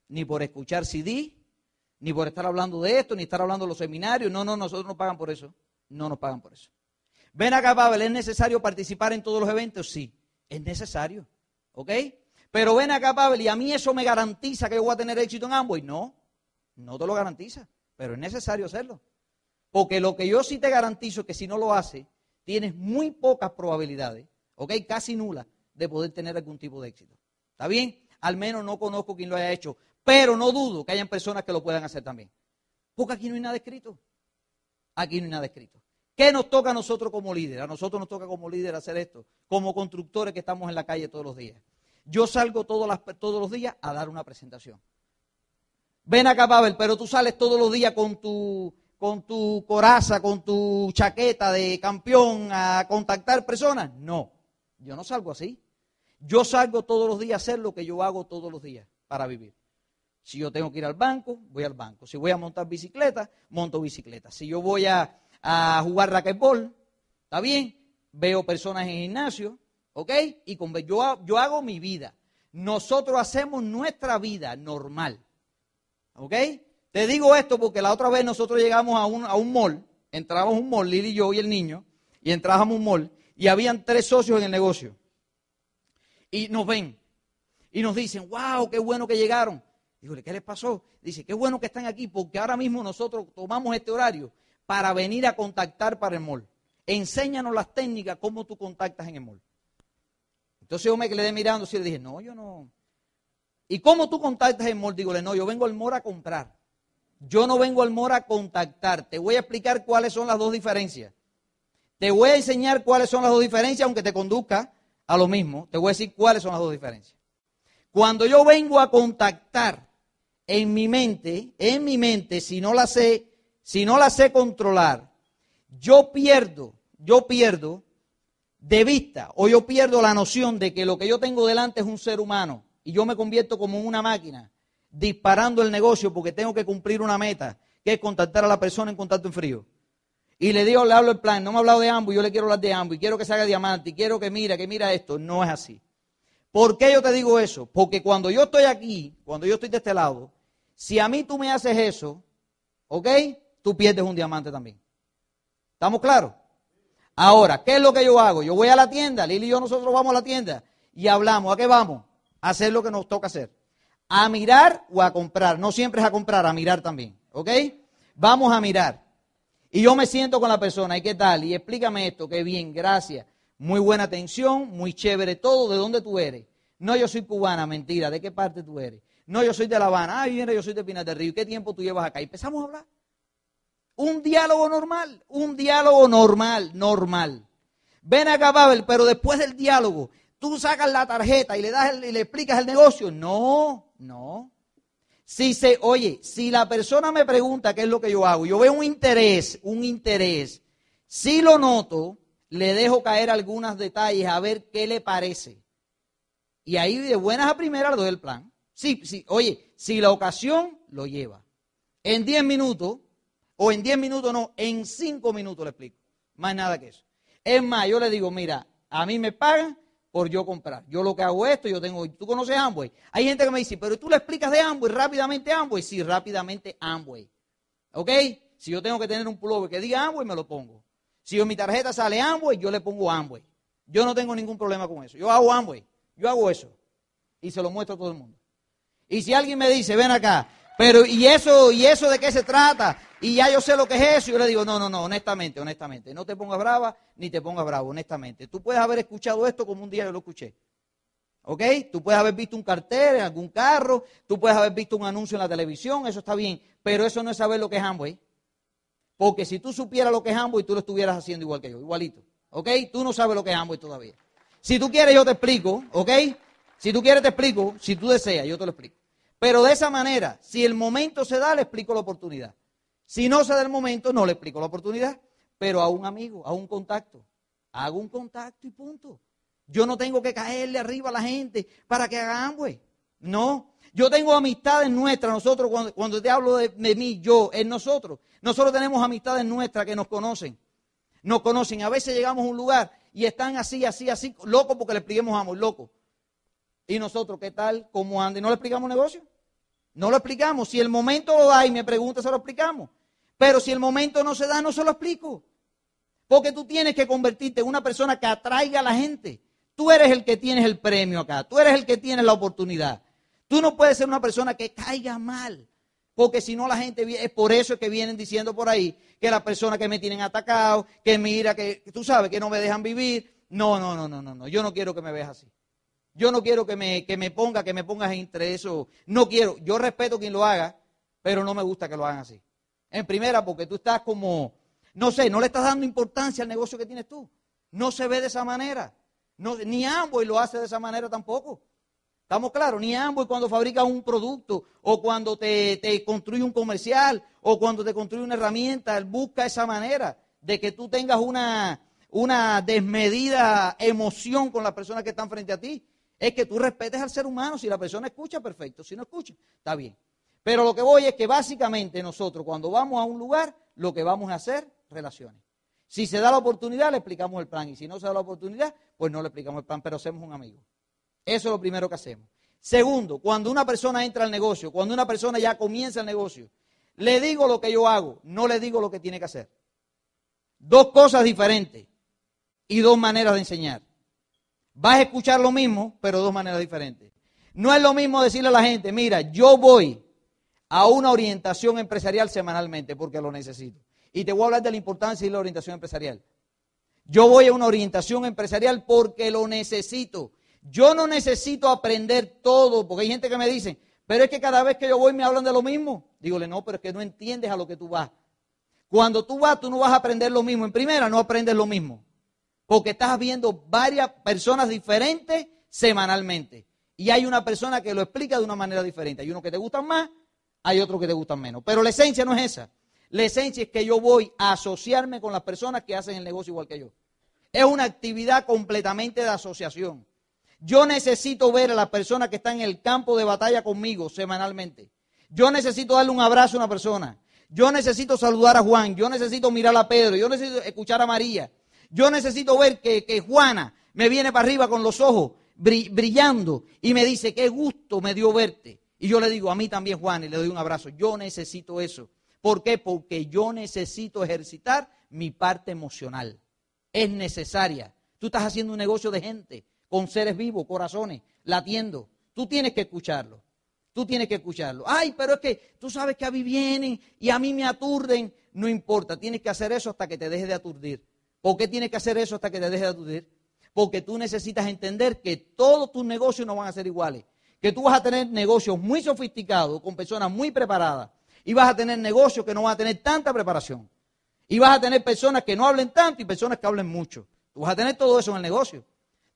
ni por escuchar CD, ni por estar hablando de esto, ni estar hablando de los seminarios. No, no, nosotros no pagan por eso. No nos pagan por eso. Ven acá, Pavel, ¿es necesario participar en todos los eventos? Sí, es necesario. ¿Ok? Pero ven acá, Pavel, y a mí eso me garantiza que yo voy a tener éxito en ambos. No, no te lo garantiza, pero es necesario hacerlo. Porque lo que yo sí te garantizo es que si no lo haces, tienes muy pocas probabilidades, ¿ok? Casi nulas, de poder tener algún tipo de éxito. ¿Está bien? Al menos no conozco quien lo haya hecho, pero no dudo que hayan personas que lo puedan hacer también. Porque aquí no hay nada escrito. Aquí no hay nada escrito. ¿Qué nos toca a nosotros como líder? A nosotros nos toca como líder hacer esto, como constructores que estamos en la calle todos los días. Yo salgo todos, los días a dar una presentación. Ven acá, Pavel, pero tú sales todos los días con tu, con tu coraza, con tu chaqueta de campeón a contactar personas. No, yo no salgo así. Yo salgo todos los días a hacer lo que yo hago todos los días para vivir. Si yo tengo que ir al banco, voy al banco. Si voy a montar bicicleta, monto bicicleta. Si yo voy a, a jugar racquetball, ¿está bien? Veo personas en gimnasio, ¿ok? Y con, yo, yo hago mi vida. Nosotros hacemos nuestra vida normal, ¿ok? Te digo esto porque la otra vez nosotros llegamos a un, a un mall, entramos a un mall, Lili y yo y el niño, y entrábamos a un mall, y habían tres socios en el negocio. Y nos ven, y nos dicen, wow, qué bueno que llegaron. Dígole, ¿qué les pasó? Dice, qué bueno que están aquí porque ahora mismo nosotros tomamos este horario para venir a contactar para el mall. Enséñanos las técnicas, cómo tú contactas en el mall. Entonces yo me quedé mirando y le dije, no, yo no. ¿Y cómo tú contactas en el mall? Dígole, no, yo vengo al mall a comprar. Yo no vengo al mall a contactar. Te voy a explicar cuáles son las dos diferencias. Te voy a enseñar cuáles son las dos diferencias, aunque te conduzca a lo mismo. Te voy a decir cuáles son las dos diferencias. Cuando yo vengo a contactar en mi mente, en mi mente, si no la sé si no la sé controlar, yo pierdo, yo pierdo de vista o yo pierdo la noción de que lo que yo tengo delante es un ser humano y yo me convierto como una máquina disparando el negocio porque tengo que cumplir una meta, que es contactar a la persona en contacto en frío. Y le digo, le hablo el plan, no me ha hablado de ambos, yo le quiero hablar de ambos, y quiero que se haga diamante, y quiero que mira, que mira esto. No es así. ¿Por qué yo te digo eso? Porque cuando yo estoy aquí, cuando yo estoy de este lado, si a mí tú me haces eso, ¿ok? tú pierdes un diamante también. ¿Estamos claros? Ahora, ¿qué es lo que yo hago? Yo voy a la tienda, Lili y yo nosotros vamos a la tienda y hablamos. ¿A qué vamos? A hacer lo que nos toca hacer. A mirar o a comprar. No siempre es a comprar, a mirar también. ¿Ok? Vamos a mirar. Y yo me siento con la persona, ¿y qué tal? Y explícame esto, qué bien, gracias. Muy buena atención, muy chévere todo. ¿De dónde tú eres? No, yo soy cubana, mentira. ¿De qué parte tú eres? No, yo soy de La Habana. Ay, mira, yo soy de Pinas del Río. ¿Y qué tiempo tú llevas acá? Y empezamos a hablar. Un diálogo normal, un diálogo normal, normal. Ven acá, Babel, pero después del diálogo, tú sacas la tarjeta y le das y le explicas el negocio. No, no. Si se, oye, si la persona me pregunta qué es lo que yo hago, yo veo un interés, un interés. Si lo noto, le dejo caer algunos detalles a ver qué le parece. Y ahí de buenas a primeras doy el plan. Sí, sí, oye, si la ocasión lo lleva. En 10 minutos, o en 10 minutos no, en 5 minutos le explico. Más nada que eso. Es más, yo le digo, mira, a mí me pagan por yo comprar. Yo lo que hago esto, yo tengo, tú conoces Amway. Hay gente que me dice, pero tú le explicas de Amway rápidamente Amway. Sí, rápidamente Amway. ¿Ok? Si yo tengo que tener un pullover que diga Amway, me lo pongo. Si en mi tarjeta sale Amway, yo le pongo Amway. Yo no tengo ningún problema con eso. Yo hago Amway. Yo hago eso. Y se lo muestro a todo el mundo. Y si alguien me dice, ven acá, pero ¿y eso, y eso de qué se trata? Y ya yo sé lo que es eso. Yo le digo, no, no, no, honestamente, honestamente. No te pongas brava ni te pongas bravo, honestamente. Tú puedes haber escuchado esto como un día yo lo escuché. ¿Ok? Tú puedes haber visto un cartel en algún carro, tú puedes haber visto un anuncio en la televisión, eso está bien. Pero eso no es saber lo que es Amway. Porque si tú supieras lo que es Amway, tú lo estuvieras haciendo igual que yo, igualito. ¿Ok? Tú no sabes lo que es Amway todavía. Si tú quieres, yo te explico. ¿Ok? Si tú quieres, te explico. Si tú deseas, yo te lo explico. Pero de esa manera, si el momento se da, le explico la oportunidad. Si no se da el momento, no le explico la oportunidad, pero a un amigo, a un contacto. Hago un contacto y punto. Yo no tengo que caerle arriba a la gente para que haga Amway. No. Yo tengo amistades nuestras, nosotros, cuando, te hablo de, mí, yo, en nosotros. Nosotros tenemos amistades nuestras que nos conocen. Nos conocen. A veces llegamos a un lugar y están así, así, así, locos porque le expliquemos Amway, locos. Y nosotros, ¿qué tal? ¿Cómo anda? ¿Y no le explicamos negocio? No lo explicamos. Si el momento lo da y me pregunta, se lo explicamos. Pero si el momento no se da, no se lo explico. Porque tú tienes que convertirte en una persona que atraiga a la gente. Tú eres el que tienes el premio acá. Tú eres el que tienes la oportunidad. Tú no puedes ser una persona que caiga mal. Porque si no la gente, es por eso que vienen diciendo por ahí que las personas que me tienen atacado, que mira, que tú sabes, que no me dejan vivir. No, no, no, no, no, no. Yo no quiero que me veas así. Yo no quiero que me, que me ponga, que me pongas entre eso. No quiero. Yo respeto quien lo haga, pero no me gusta que lo hagan así. En primera, porque tú estás como, no sé, no le estás dando importancia al negocio que tienes tú. No se ve de esa manera. No, ni Amway lo hace de esa manera tampoco. ¿Estamos claros? Ni Amway cuando fabrica un producto o cuando te, te construye un comercial o cuando te construye una herramienta, él busca esa manera de que tú tengas una, una desmedida emoción con las personas que están frente a ti. Es que tú respetes al ser humano. Si la persona escucha, perfecto. Si no escucha, está bien. Pero lo que voy es que básicamente nosotros cuando vamos a un lugar, lo que vamos a hacer, relaciones. Si se da la oportunidad, le explicamos el plan. Y si no se da la oportunidad, pues no le explicamos el plan, pero hacemos un amigo. Eso es lo primero que hacemos. Segundo, cuando una persona entra al negocio, cuando una persona ya comienza el negocio, le digo lo que yo hago, no le digo lo que tiene que hacer. Dos cosas diferentes y dos maneras de enseñar. Vas a escuchar lo mismo, pero dos maneras diferentes. No es lo mismo decirle a la gente, mira, yo voy a una orientación empresarial semanalmente porque lo necesito. Y te voy a hablar de la importancia de la orientación empresarial. Yo voy a una orientación empresarial porque lo necesito. Yo no necesito aprender todo, porque hay gente que me dice, pero es que cada vez que yo voy me hablan de lo mismo. Dígole, no, pero es que no entiendes a lo que tú vas. Cuando tú vas, tú no vas a aprender lo mismo. En primera, no aprendes lo mismo. Porque estás viendo varias personas diferentes semanalmente. Y hay una persona que lo explica de una manera diferente. Hay uno que te gustan más hay otros que te gustan menos. Pero la esencia no es esa. La esencia es que yo voy a asociarme con las personas que hacen el negocio igual que yo. Es una actividad completamente de asociación. Yo necesito ver a las personas que están en el campo de batalla conmigo semanalmente. Yo necesito darle un abrazo a una persona. Yo necesito saludar a Juan. Yo necesito mirar a Pedro. Yo necesito escuchar a María. Yo necesito ver que, que Juana me viene para arriba con los ojos brillando y me dice, qué gusto me dio verte. Y yo le digo a mí también, Juan, y le doy un abrazo. Yo necesito eso. ¿Por qué? Porque yo necesito ejercitar mi parte emocional. Es necesaria. Tú estás haciendo un negocio de gente, con seres vivos, corazones, latiendo. Tú tienes que escucharlo. Tú tienes que escucharlo. Ay, pero es que tú sabes que a mí vienen y a mí me aturden. No importa, tienes que hacer eso hasta que te deje de aturdir. ¿Por qué tienes que hacer eso hasta que te deje de aturdir? Porque tú necesitas entender que todos tus negocios no van a ser iguales que tú vas a tener negocios muy sofisticados con personas muy preparadas y vas a tener negocios que no van a tener tanta preparación. Y vas a tener personas que no hablen tanto y personas que hablen mucho. Tú vas a tener todo eso en el negocio.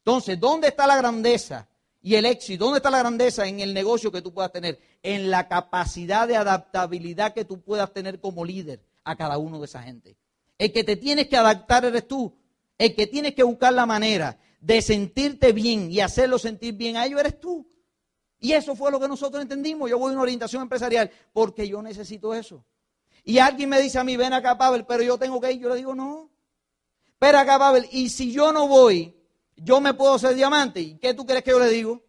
Entonces, ¿dónde está la grandeza y el éxito? ¿Dónde está la grandeza en el negocio que tú puedas tener? En la capacidad de adaptabilidad que tú puedas tener como líder a cada uno de esa gente. El que te tienes que adaptar eres tú. El que tienes que buscar la manera de sentirte bien y hacerlo sentir bien a ellos eres tú. Y eso fue lo que nosotros entendimos. Yo voy a una orientación empresarial porque yo necesito eso. Y alguien me dice a mí, ven acá, Pavel, pero yo tengo que ir. Yo le digo, no. Pero acá, Pavel, y si yo no voy, yo me puedo hacer diamante. ¿Y qué tú crees que yo le digo?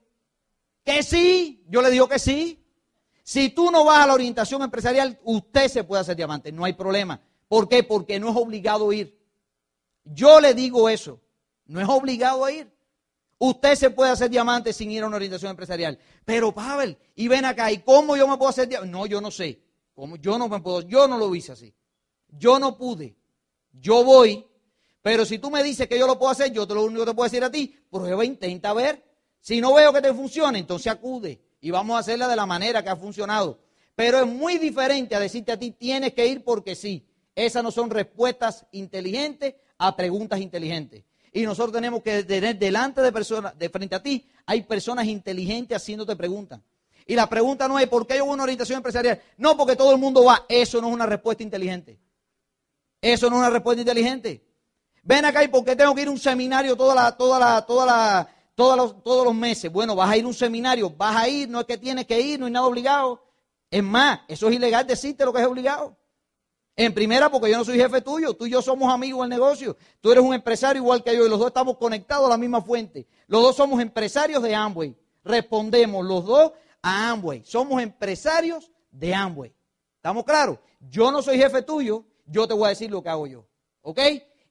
Que sí. Yo le digo que sí. Si tú no vas a la orientación empresarial, usted se puede hacer diamante. No hay problema. ¿Por qué? Porque no es obligado a ir. Yo le digo eso. No es obligado a ir. Usted se puede hacer diamante sin ir a una orientación empresarial. Pero, Pavel, y ven acá, ¿y cómo yo me puedo hacer diamante? No, yo no sé. ¿Cómo? Yo no me puedo, yo no lo hice así. Yo no pude. Yo voy, pero si tú me dices que yo lo puedo hacer, yo te lo único que te puedo decir a ti, prueba, intenta ver. Si no veo que te funcione, entonces acude y vamos a hacerla de la manera que ha funcionado. Pero es muy diferente a decirte a ti, tienes que ir porque sí. Esas no son respuestas inteligentes a preguntas inteligentes. Y nosotros tenemos que tener delante de personas, de frente a ti, hay personas inteligentes haciéndote preguntas. Y la pregunta no es ¿por qué yo una orientación empresarial? No, porque todo el mundo va. Eso no es una respuesta inteligente. Eso no es una respuesta inteligente. Ven acá y ¿por qué tengo que ir a un seminario toda la, toda la, toda la, todos los, todos los meses? Bueno, vas a ir a un seminario, vas a ir, no es que tienes que ir, no hay nada obligado. Es más, eso es ilegal decirte lo que es obligado. En primera, porque yo no soy jefe tuyo, tú y yo somos amigos del negocio. Tú eres un empresario igual que yo y los dos estamos conectados a la misma fuente. Los dos somos empresarios de Amway. Respondemos los dos a Amway. Somos empresarios de Amway. ¿Estamos claros? Yo no soy jefe tuyo, yo te voy a decir lo que hago yo. ¿Ok?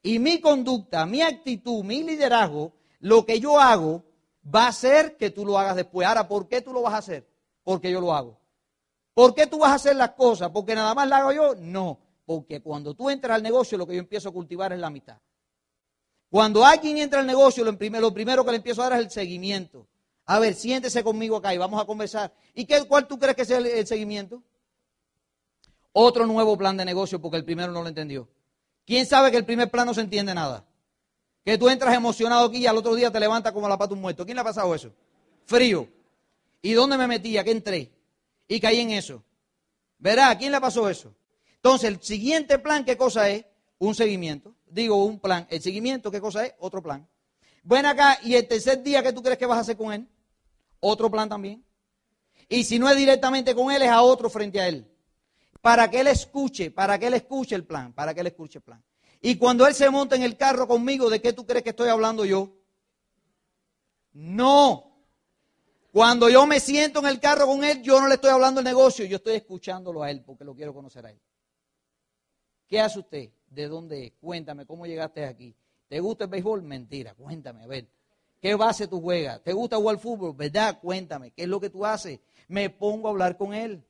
Y mi conducta, mi actitud, mi liderazgo, lo que yo hago, va a ser que tú lo hagas después. Ahora, ¿por qué tú lo vas a hacer? Porque yo lo hago. ¿Por qué tú vas a hacer las cosas? ¿Porque nada más las hago yo? No porque cuando tú entras al negocio, lo que yo empiezo a cultivar es la mitad. Cuando alguien entra al negocio, lo primero, que le empiezo a dar es el seguimiento. A ver, siéntese conmigo acá y vamos a conversar. ¿Y qué, cuál tú crees que es el, seguimiento? Otro nuevo plan de negocio porque el primero no lo entendió. ¿Quién sabe que el primer plan no se entiende nada? Que tú entras emocionado aquí y al otro día te levantas como la pata un muerto. ¿Quién le ha pasado eso? Frío. ¿Y dónde me metí? ¿A qué entré? Y caí en eso. ¿Verá? ¿Quién le pasó eso? Entonces, el siguiente plan, ¿qué cosa es? Un seguimiento. Digo, un plan. El seguimiento, ¿qué cosa es? Otro plan. Ven acá y el tercer día, ¿qué tú crees que vas a hacer con él? Otro plan también. Y si no es directamente con él, es a otro frente a él. Para que él escuche, para que él escuche el plan, para que él escuche el plan. Y cuando él se monta en el carro conmigo, ¿de qué tú crees que estoy hablando yo? No. Cuando yo me siento en el carro con él, yo no le estoy hablando el negocio, yo estoy escuchándolo a él porque lo quiero conocer a él. ¿Qué hace usted? ¿De dónde Cuéntame, ¿cómo llegaste aquí? ¿Te gusta el béisbol? Mentira, cuéntame, a ver. ¿Qué base tú juegas? ¿Te gusta jugar fútbol? ¿Verdad? Cuéntame, ¿qué es lo que tú haces? Me pongo a hablar con él.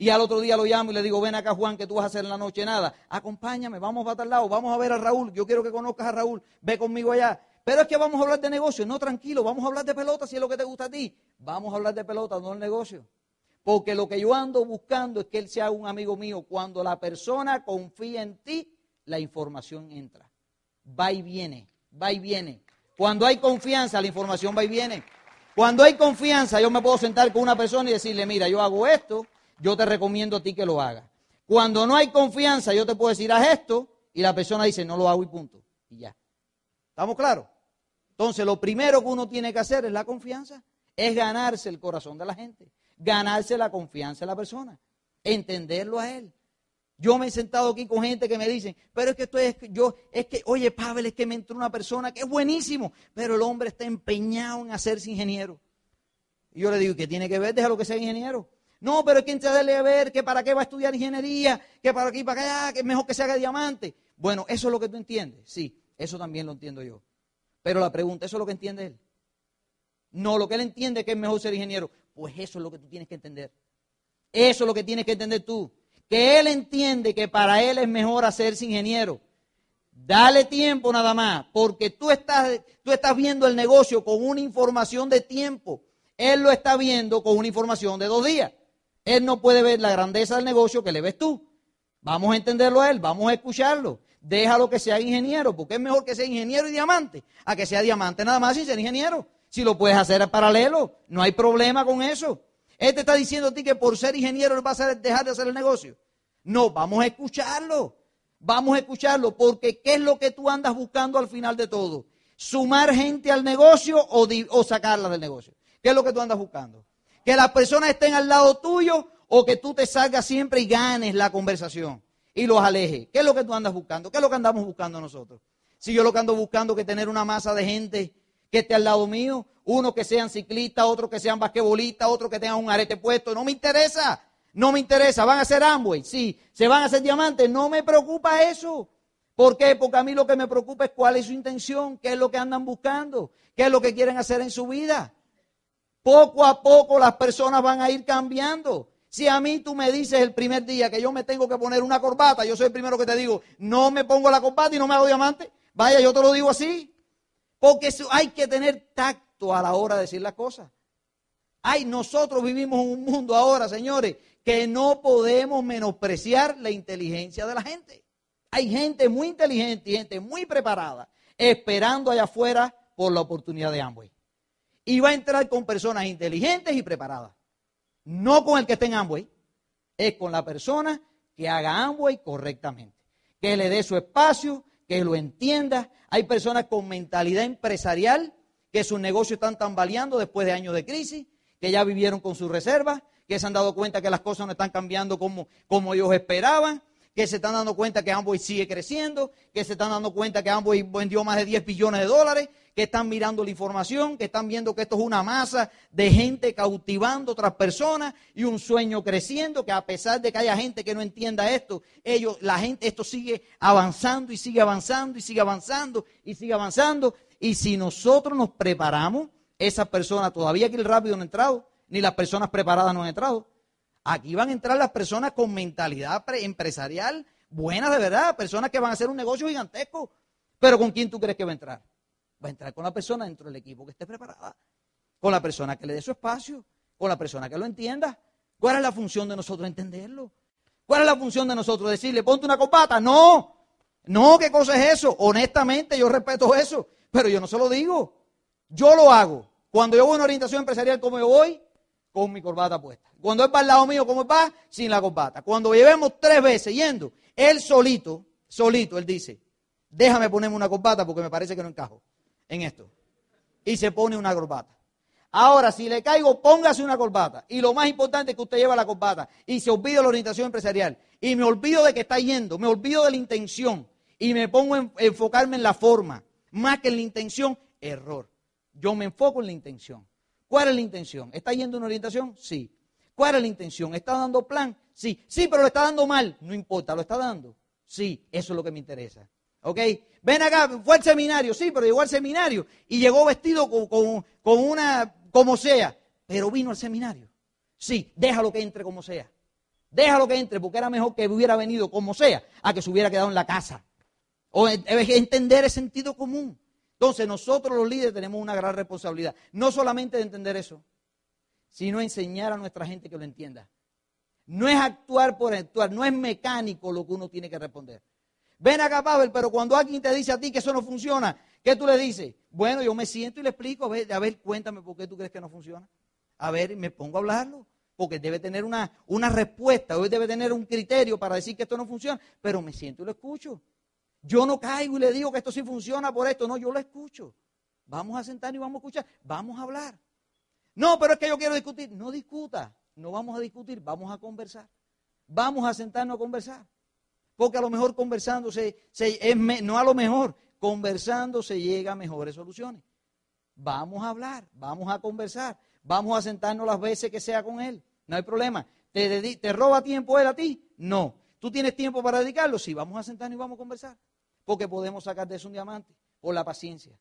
Y al otro día lo llamo y le digo, ven acá Juan, ¿qué tú vas a hacer en la noche? Nada, acompáñame, vamos a tal lado, vamos a ver a Raúl, yo quiero que conozcas a Raúl, ve conmigo allá. Pero es que vamos a hablar de negocio, no tranquilo, vamos a hablar de pelota si es lo que te gusta a ti. Vamos a hablar de pelota, no el negocio. Porque lo que yo ando buscando es que él sea un amigo mío. Cuando la persona confía en ti, la información entra. Va y viene, va y viene. Cuando hay confianza, la información va y viene. Cuando hay confianza, yo me puedo sentar con una persona y decirle, mira, yo hago esto, yo te recomiendo a ti que lo hagas. Cuando no hay confianza, yo te puedo decir, haz esto, y la persona dice, no lo hago y punto. Y ya. ¿Estamos claros? Entonces, lo primero que uno tiene que hacer es la confianza, es ganarse el corazón de la gente ganarse la confianza de la persona, entenderlo a él. Yo me he sentado aquí con gente que me dicen, pero es que esto es, yo, es que, oye, Pavel, es que me entró una persona que es buenísimo, pero el hombre está empeñado en hacerse ingeniero. Y yo le digo, ¿qué tiene que ver? Déjalo que sea ingeniero. No, pero es que debe a ver que para qué va a estudiar ingeniería, que para aquí, para allá, que es mejor que se haga diamante. Bueno, eso es lo que tú entiendes. Sí, eso también lo entiendo yo. Pero la pregunta, ¿eso es lo que entiende él? No, lo que él entiende es que es mejor ser ingeniero. Pues eso es lo que tú tienes que entender. Eso es lo que tienes que entender tú. Que él entiende que para él es mejor hacerse ingeniero. Dale tiempo nada más, porque tú estás, tú estás viendo el negocio con una información de tiempo. Él lo está viendo con una información de dos días. Él no puede ver la grandeza del negocio que le ves tú. Vamos a entenderlo a él, vamos a escucharlo. Déjalo que sea ingeniero, porque es mejor que sea ingeniero y diamante a que sea diamante nada más sin ser ingeniero. Si lo puedes hacer en paralelo, no hay problema con eso. Él te está diciendo a ti que por ser ingeniero vas a dejar de hacer el negocio. No, vamos a escucharlo. Vamos a escucharlo porque ¿qué es lo que tú andas buscando al final de todo? sumar gente al negocio o sacarla del negocio. ¿Qué es lo que tú andas buscando? Que las personas estén al lado tuyo o que tú te salgas siempre y ganes la conversación y los alejes. ¿Qué es lo que tú andas buscando? ¿Qué es lo que andamos buscando nosotros? Si yo lo que ando buscando es que tener una masa de gente que esté al lado mío, uno que sean ciclistas, otro que sean basquetbolistas, otro que tengan un arete puesto, no me interesa, no me interesa, van a ser Amway, sí, se van a hacer diamantes, no me preocupa eso. ¿Por qué? Porque a mí lo que me preocupa es cuál es su intención, qué es lo que andan buscando, qué es lo que quieren hacer en su vida. Poco a poco las personas van a ir cambiando. Si a mí tú me dices el primer día que yo me tengo que poner una corbata, yo soy el primero que te digo, no me pongo la corbata y no me hago diamante. Vaya, yo te lo digo así. Porque hay que tener tacto a la hora de decir las cosas. Ay, nosotros vivimos en un mundo ahora, señores, que no podemos menospreciar la inteligencia de la gente. Hay gente muy inteligente y gente muy preparada esperando allá afuera por la oportunidad de Amway y va a entrar con personas inteligentes y preparadas. No con el que esté en Amway, es con la persona que haga Amway correctamente, que le dé su espacio, que lo entienda. Hay personas con mentalidad empresarial que sus negocios están tambaleando después de años de crisis, que ya vivieron con sus reservas, que se han dado cuenta que las cosas no están cambiando como, como ellos esperaban, que se están dando cuenta que Amway sigue creciendo, que se están dando cuenta que Amway vendió más de 10 billones de dólares, que están mirando la información, que están viendo que esto es una masa de gente cautivando a otras personas y un sueño creciendo, que a pesar de que haya gente que no entienda esto, ellos, la gente, esto sigue avanzando y sigue avanzando y sigue avanzando y sigue avanzando. Y si nosotros nos preparamos, esa persona todavía aquí el rápido no ha entrado, ni las personas preparadas no han entrado. Aquí van a entrar las personas con mentalidad empresarial buena de verdad, personas que van a hacer un negocio gigantesco. Pero ¿con quién tú crees que va a entrar? Va a entrar con la persona dentro del equipo que esté preparada, con la persona que le dé su espacio, con la persona que lo entienda. ¿Cuál es la función de nosotros entenderlo? ¿Cuál es la función de nosotros decirle, ponte una copata? No, no, ¿qué cosa es eso? Honestamente, yo respeto eso, pero yo no se lo digo. Yo lo hago. Cuando yo voy a una orientación empresarial como yo voy, con mi corbata puesta. Cuando es para el lado mío, como va, sin la corbata. Cuando llevemos tres veces yendo, él solito, solito, él dice, déjame ponerme una corbata porque me parece que no encajo en esto. Y se pone una corbata. Ahora, si le caigo, póngase una corbata. Y lo más importante es que usted lleva la corbata y se olvida de la orientación empresarial. Y me olvido de que está yendo, me olvido de la intención. Y me pongo a enfocarme en la forma. Más que en la intención, error. Yo me enfoco en la intención. ¿Cuál es la intención? ¿Está yendo una orientación? Sí. ¿Cuál es la intención? ¿Está dando plan? Sí. Sí, pero lo está dando mal. No importa, lo está dando. Sí, eso es lo que me interesa. ¿Ok? Ven acá, fue al seminario, sí, pero llegó al seminario y llegó vestido con, una, como sea, pero vino al seminario. Sí, déjalo que entre como sea. Déjalo que entre, porque era mejor que hubiera venido como sea, a que se hubiera quedado en la casa. O entender el sentido común. Entonces nosotros los líderes tenemos una gran responsabilidad. No solamente de entender eso, sino enseñar a nuestra gente que lo entienda. No es actuar por actuar, no es mecánico lo que uno tiene que responder. Ven acá, Pavel, pero cuando alguien te dice a ti que eso no funciona, ¿qué tú le dices? Bueno, yo me siento y le explico, a ver, a cuéntame por qué tú crees que no funciona. A ver, me pongo a hablarlo, porque debe tener una, una respuesta, debe tener un criterio para decir que esto no funciona, pero me siento y lo escucho. Yo no caigo y le digo que esto sí funciona por esto, no, yo lo escucho. Vamos a sentar y vamos a escuchar, vamos a hablar. No, pero es que yo quiero discutir. No discuta, no vamos a discutir, vamos a conversar. Vamos a sentarnos a conversar. Porque a lo mejor conversando se, no a lo mejor, conversando se llega a mejores soluciones. Vamos a hablar, vamos a conversar, vamos a sentarnos las veces que sea con él. No hay problema. ¿Te, te roba tiempo él a ti? No. ¿Tú tienes tiempo para dedicarlo? Sí, vamos a sentarnos y vamos a conversar. Porque podemos sacar de eso un diamante por la paciencia.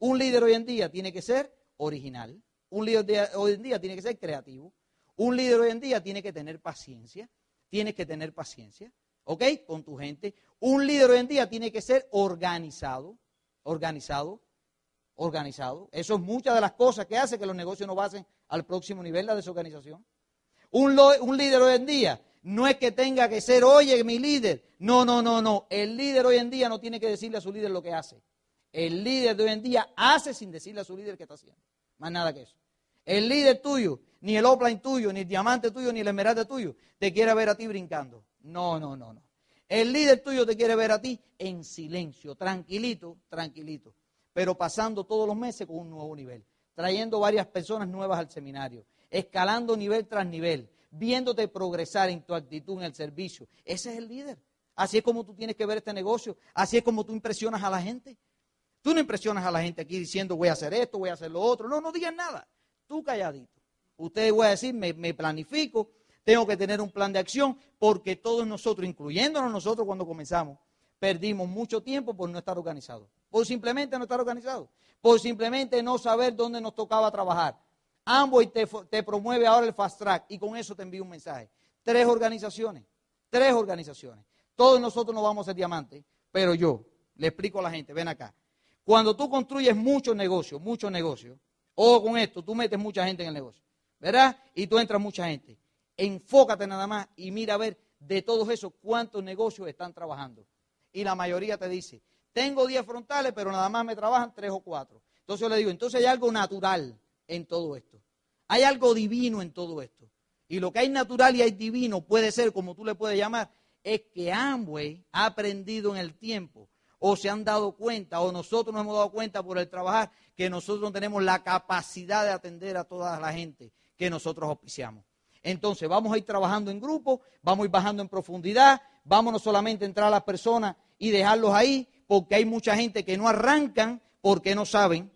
Un líder hoy en día tiene que ser original. Un líder hoy en día tiene que ser creativo. Un líder hoy en día tiene que tener paciencia. Tiene que tener paciencia. ¿ok? Con tu gente. Un líder hoy en día tiene que ser organizado, organizado, organizado. Eso es muchas de las cosas que hace que los negocios no pasen al próximo nivel, la desorganización. Un líder hoy en día no es que tenga que ser, oye, mi líder. No, no, no, no. El líder hoy en día no tiene que decirle a su líder lo que hace. El líder de hoy en día hace sin decirle a su líder qué está haciendo. Más nada que eso. El líder tuyo, ni el offline tuyo, ni el diamante tuyo, ni el esmeralda tuyo, te quiere ver a ti brincando. No, no, no, no. El líder tuyo te quiere ver a ti en silencio, tranquilito, tranquilito. pero pasando todos los meses con un nuevo nivel, trayendo varias personas nuevas al seminario, escalando nivel tras nivel, viéndote progresar en tu actitud en el servicio. Ese es el líder. Así es como tú tienes que ver este negocio, así es como tú impresionas a la gente. Tú no impresionas a la gente aquí diciendo voy a hacer esto, voy a hacer lo otro. No, no digas nada. Tú calladito. Ustedes voy a decir, me, me planifico, tengo que tener un plan de acción, porque todos nosotros, incluyéndonos nosotros cuando comenzamos, perdimos mucho tiempo por no estar organizados, por simplemente no estar organizados, por simplemente no saber dónde nos tocaba trabajar. Amway te, te promueve ahora el Fast Track y con eso te envío un mensaje. Tres organizaciones, tres organizaciones. Todos nosotros no vamos a ser diamantes, pero yo le explico a la gente, ven acá. Cuando tú construyes muchos negocios, muchos negocios, o con esto, tú metes mucha gente en el negocio, ¿verdad? Y tú entras mucha gente. Enfócate nada más y mira a ver de todos esos cuántos negocios están trabajando y la mayoría te dice, tengo 10 frontales, pero nada más me trabajan 3 o 4. Entonces yo le digo, entonces hay algo natural en todo esto. Hay algo divino en todo esto. Y lo que hay natural y hay divino puede ser, como tú le puedes llamar, es que Amway ha aprendido en el tiempo, o se han dado cuenta, o nosotros nos hemos dado cuenta por el trabajar, que nosotros no tenemos la capacidad de atender a toda la gente que nosotros auspiciamos. Entonces vamos a ir trabajando en grupo, vamos a ir bajando en profundidad, vamos no solamente a entrar a las personas y dejarlos ahí, porque hay mucha gente que no arrancan porque no saben,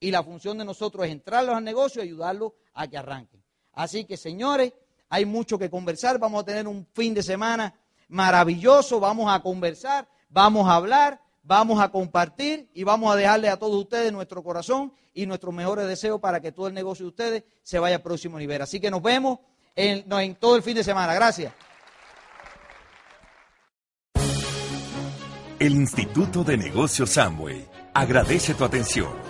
y la función de nosotros es entrarlos al negocio y ayudarlos a que arranquen. Así que señores, hay mucho que conversar, vamos a tener un fin de semana maravilloso, vamos a conversar, vamos a hablar, vamos a compartir y vamos a dejarle a todos ustedes nuestro corazón y nuestros mejores deseos para que todo el negocio de ustedes se vaya al próximo nivel. Así que nos vemos en, todo el fin de semana. Gracias. El Instituto de Negocios Samway agradece tu atención.